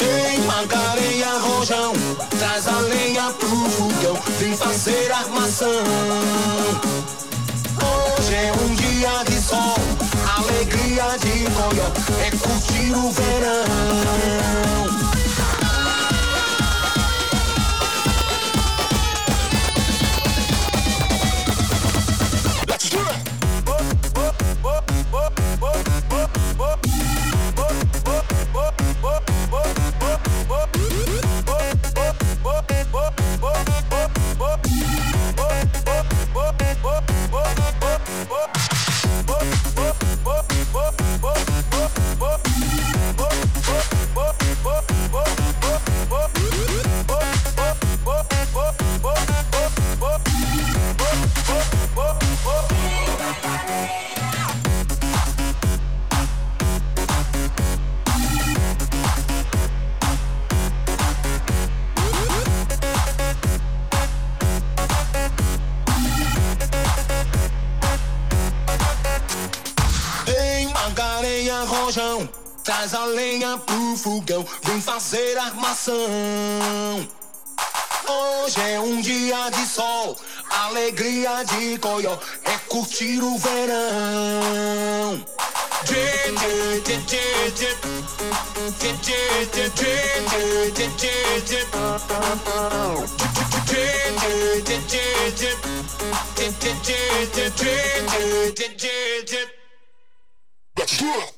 Em Magareia Rojão, traz a lenha pro fogão, vem fazer armação. Hoje é um dia de sol, alegria de coió, é curtir o verão. Traz a lenha pro fogão, vem fazer armação. Hoje é um dia de sol, alegria de coió, é curtir o verão. Yeah. Girl,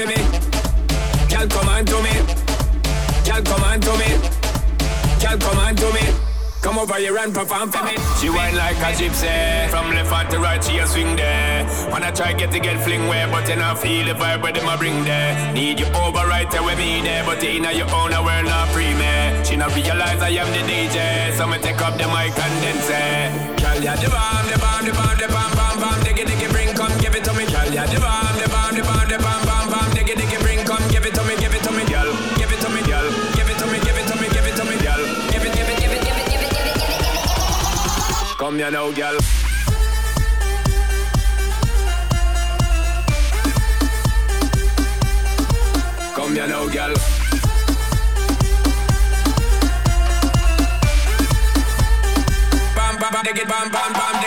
for me. Girl, come on to me. Girl, come on to me. Girl, come on to me. Come over here and perform for me. She whine like a gypsy. From left hand to right, she a swing there. Wanna try get to get fling where, but you not feel the vibe where them a bring there. Need you over right there with me there, but in your own, I we're not free me. She not realize I am the DJ, so me take up the mic and then say, Girl, ya the bomb, the bomb, the bomb, the bomb, bomb, bomb, diggy, diggy, bring, come give it to me. Girl, ya the bomb, the bomb, the bomb, the bomb, you now, girl. Come here now, girl. Bam, bam, bam, it, bam, bam, bam.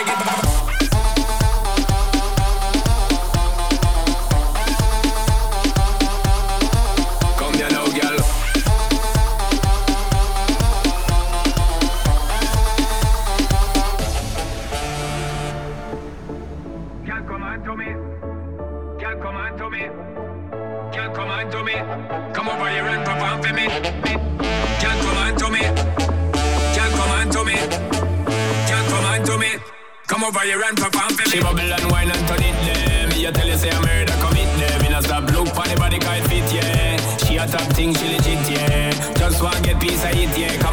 Over here and perform for me. She bubble and wine and turn it there. Me I tell you say I'm murder commit there. Me not stop look for the body can't fit yeah. She a top thing she legit yeah. Just want get piece of it yeah.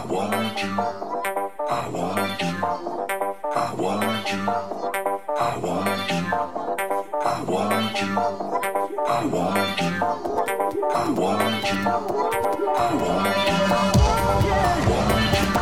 I want you. I want you. I want you. I want you. I want you. I want you. I want you.